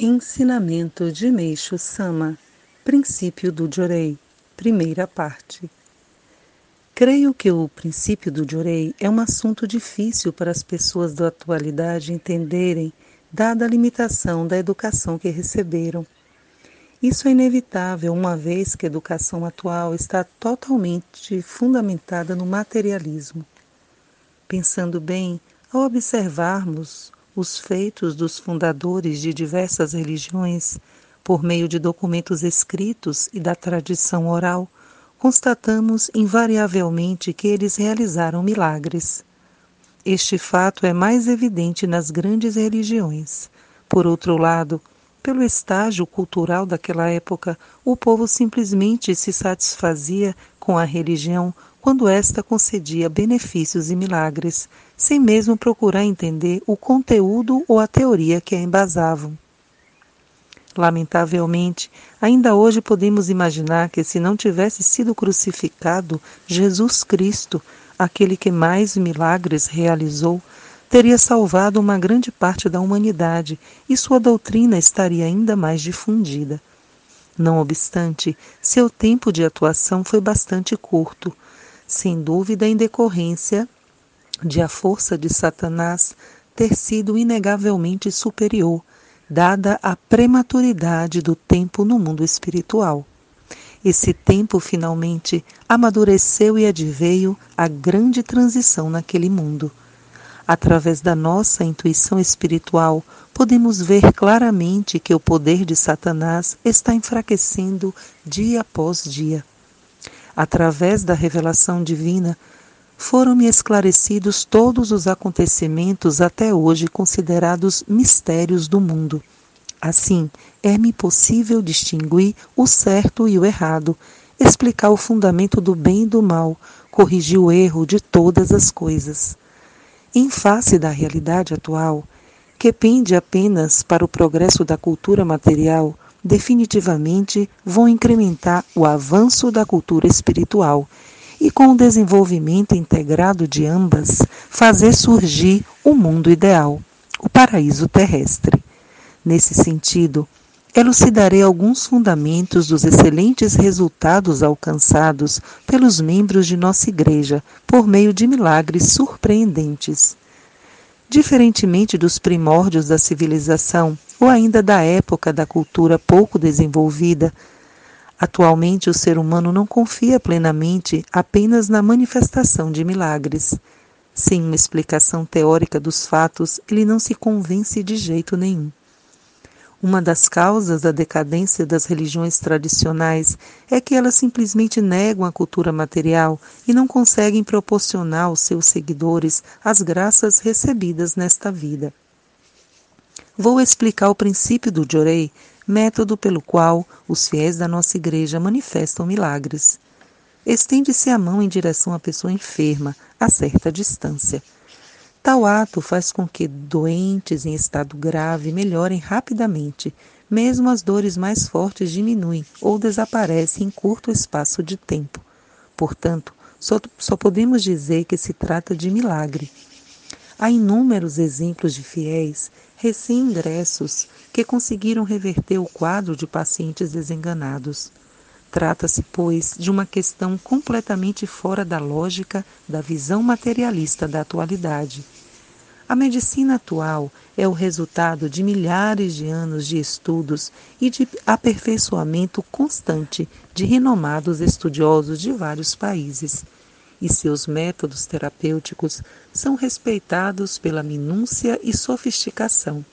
Ensinamento de Meixo Sama Princípio do Jorei Primeira parte Creio que o princípio do Jorei é um assunto difícil para as pessoas da atualidade entenderem, dada a limitação da educação que receberam. Isso é inevitável, uma vez que a educação atual está totalmente fundamentada no materialismo. Pensando bem, ao observarmos os feitos dos fundadores de diversas religiões, por meio de documentos escritos e da tradição oral, constatamos invariavelmente que eles realizaram milagres. Este fato é mais evidente nas grandes religiões. Por outro lado, pelo estágio cultural daquela época, o povo simplesmente se satisfazia com a religião quando esta concedia benefícios e milagres, sem mesmo procurar entender o conteúdo ou a teoria que a embasavam. Lamentavelmente, ainda hoje podemos imaginar que se não tivesse sido crucificado, Jesus Cristo, aquele que mais milagres realizou, teria salvado uma grande parte da humanidade e sua doutrina estaria ainda mais difundida. Não obstante, seu tempo de atuação foi bastante curto, sem dúvida em decorrência de a força de Satanás ter sido inegavelmente superior, dada a prematuridade do tempo no mundo espiritual. Esse tempo finalmente amadureceu e adveio a grande transição naquele mundo. Através da nossa intuição espiritual, podemos ver claramente que o poder de Satanás está enfraquecendo dia após dia. Através da revelação divina, foram-me esclarecidos todos os acontecimentos até hoje considerados mistérios do mundo. Assim, é-me possível distinguir o certo e o errado, explicar o fundamento do bem e do mal, corrigir o erro de todas as coisas. Em face da realidade atual, que pende apenas para o progresso da cultura material, definitivamente vão incrementar o avanço da cultura espiritual e, com o desenvolvimento integrado de ambas, fazer surgir o mundo ideal, o paraíso terrestre. Nesse sentido, elucidarei alguns fundamentos dos excelentes resultados alcançados pelos membros de nossa Igreja por meio de milagres surpreendentes. Diferentemente dos primórdios da civilização ou ainda da época da cultura pouco desenvolvida, Atualmente, o ser humano não confia plenamente apenas na manifestação de milagres. Sem uma explicação teórica dos fatos, ele não se convence de jeito nenhum. Uma das causas da decadência das religiões tradicionais é que elas simplesmente negam a cultura material e não conseguem proporcionar aos seus seguidores as graças recebidas nesta vida. Vou explicar o princípio do Jorei método pelo qual os fiéis da nossa igreja manifestam milagres. Estende-se a mão em direção à pessoa enferma, a certa distância. Tal ato faz com que doentes em estado grave melhorem rapidamente, mesmo as dores mais fortes diminuem ou desaparecem em curto espaço de tempo. Portanto, só, só podemos dizer que se trata de milagre. Há inúmeros exemplos de fiéis recém-ingressos que conseguiram reverter o quadro de pacientes desenganados. Trata-se, pois, de uma questão completamente fora da lógica da visão materialista da atualidade. A medicina atual é o resultado de milhares de anos de estudos e de aperfeiçoamento constante de renomados estudiosos de vários países e seus métodos terapêuticos são respeitados pela minúcia e sofisticação.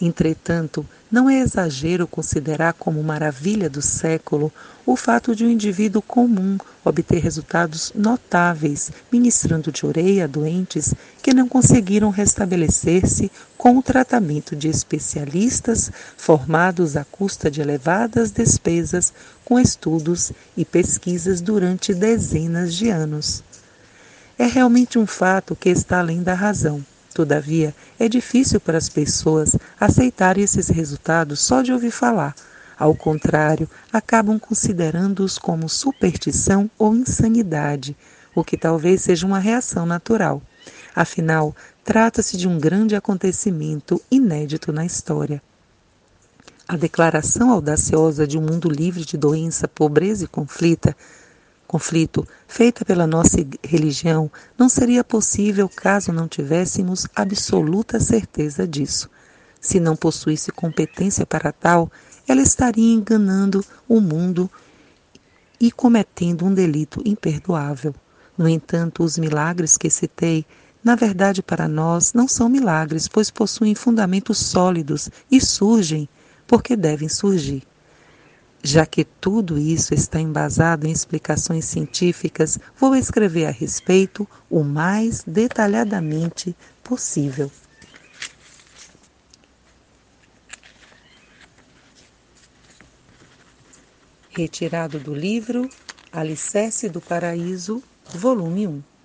Entretanto, não é exagero considerar como maravilha do século o fato de um indivíduo comum obter resultados notáveis ministrando de orelha a doentes que não conseguiram restabelecer-se com o tratamento de especialistas formados à custa de elevadas despesas com estudos e pesquisas durante dezenas de anos. É realmente um fato que está além da razão Todavia, é difícil para as pessoas aceitarem esses resultados só de ouvir falar. Ao contrário, acabam considerando-os como superstição ou insanidade, o que talvez seja uma reação natural. Afinal, trata-se de um grande acontecimento inédito na história. A declaração audaciosa de um mundo livre de doença, pobreza e conflita, conflito, feita pela nossa religião, não seria possível caso não tivéssemos absoluta certeza disso. Se não possuísse competência para tal, ela estaria enganando o mundo e cometendo um delito imperdoável. No entanto, os milagres que citei, na verdade para nós, não são milagres, pois possuem fundamentos sólidos e surgem porque devem surgir. Já que tudo isso está embasado em explicações científicas, vou escrever a respeito o mais detalhadamente possível. Retirado do livro Alicerce do Paraíso, volume 1.